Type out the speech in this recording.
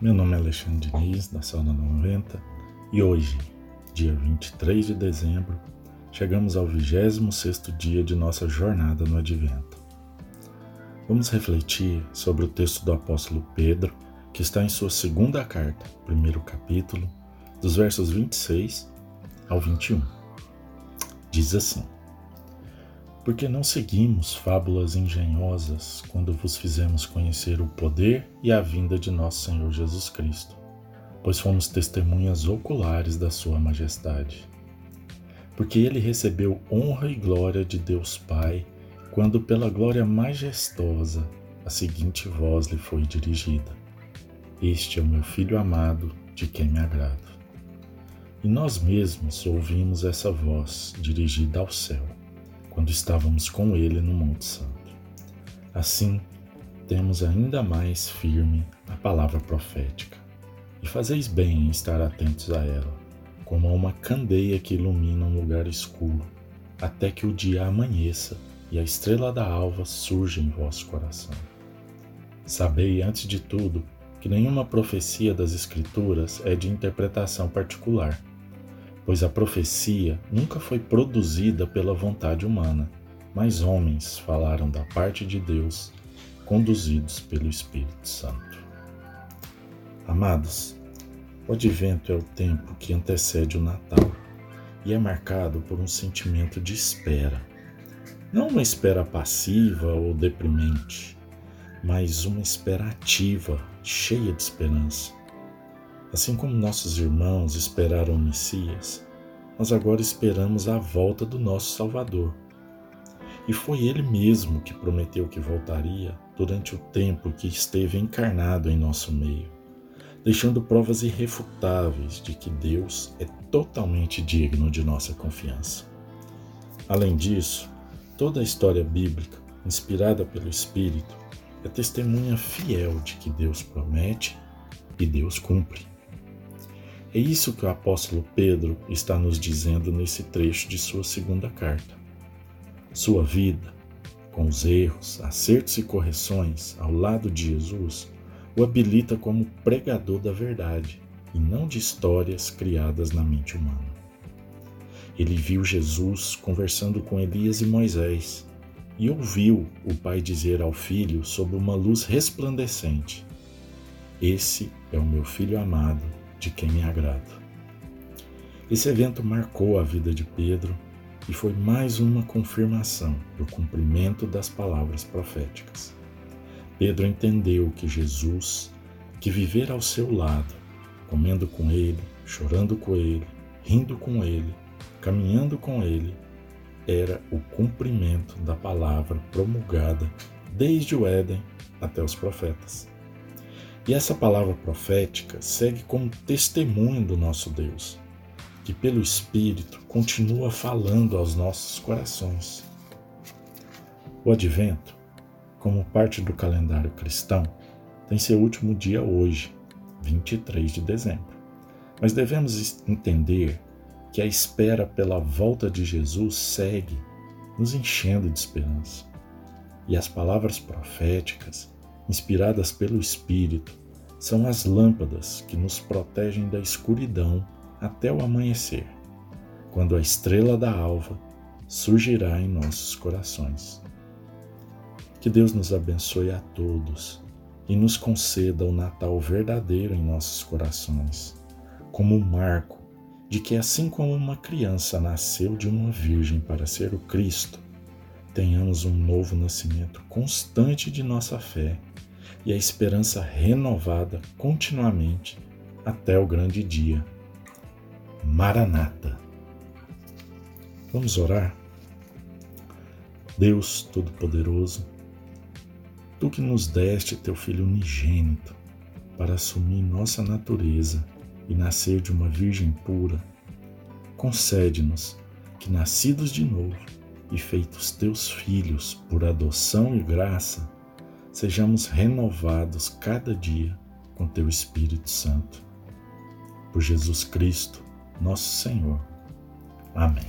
Alexandre Diniz, da Sauna 90, e hoje, dia 23 de dezembro, chegamos ao 26º dia de nossa jornada no Advento. Vamos refletir sobre o texto do apóstolo Pedro, que está em sua segunda carta, primeiro capítulo, dos versos 26 ao 21. Diz assim: porque não seguimos fábulas engenhosas quando vos fizemos conhecer o poder e a vinda de nosso Senhor Jesus Cristo, pois fomos testemunhas oculares da Sua Majestade. Porque ele recebeu honra e glória de Deus Pai, quando pela glória majestosa a seguinte voz lhe foi dirigida: Este é o meu filho amado, de quem me agrado. E nós mesmos ouvimos essa voz dirigida ao céu quando estávamos com Ele no Monte Santo. Assim, temos ainda mais firme a palavra profética. E fazeis bem em estar atentos a ela, como a uma candeia que ilumina um lugar escuro, até que o dia amanheça e a estrela da alva surja em vosso coração. Sabei, antes de tudo, que nenhuma profecia das Escrituras é de interpretação particular pois a profecia nunca foi produzida pela vontade humana, mas homens falaram da parte de Deus, conduzidos pelo Espírito Santo. Amados, o advento é o tempo que antecede o Natal e é marcado por um sentimento de espera. Não uma espera passiva ou deprimente, mas uma espera ativa, cheia de esperança Assim como nossos irmãos esperaram o Messias, nós agora esperamos a volta do nosso Salvador. E foi ele mesmo que prometeu que voltaria durante o tempo que esteve encarnado em nosso meio, deixando provas irrefutáveis de que Deus é totalmente digno de nossa confiança. Além disso, toda a história bíblica, inspirada pelo Espírito, é testemunha fiel de que Deus promete e Deus cumpre. É isso que o apóstolo Pedro está nos dizendo nesse trecho de sua segunda carta. Sua vida, com os erros, acertos e correções ao lado de Jesus, o habilita como pregador da verdade e não de histórias criadas na mente humana. Ele viu Jesus conversando com Elias e Moisés e ouviu o pai dizer ao filho sob uma luz resplandecente: Esse é o meu filho amado de quem me agrado. Esse evento marcou a vida de Pedro e foi mais uma confirmação do cumprimento das palavras proféticas. Pedro entendeu que Jesus, que viver ao seu lado, comendo com ele, chorando com ele, rindo com ele, caminhando com ele, era o cumprimento da palavra promulgada desde o Éden até os profetas. E essa palavra profética segue como testemunho do nosso Deus, que pelo Espírito continua falando aos nossos corações. O Advento, como parte do calendário cristão, tem seu último dia hoje, 23 de dezembro. Mas devemos entender que a espera pela volta de Jesus segue nos enchendo de esperança. E as palavras proféticas inspiradas pelo Espírito, são as lâmpadas que nos protegem da escuridão até o amanhecer, quando a estrela da alva surgirá em nossos corações. Que Deus nos abençoe a todos e nos conceda o Natal verdadeiro em nossos corações, como um marco de que, assim como uma criança nasceu de uma virgem para ser o Cristo, tenhamos um novo nascimento constante de nossa fé e a esperança renovada continuamente até o grande dia. Maranata. Vamos orar? Deus Todo-Poderoso, Tu que nos deste teu Filho unigênito para assumir nossa natureza e nascer de uma Virgem pura, concede-nos que, nascidos de novo e feitos teus filhos por adoção e graça, sejamos renovados cada dia com Teu Espírito Santo. Por Jesus Cristo, nosso Senhor. Amém.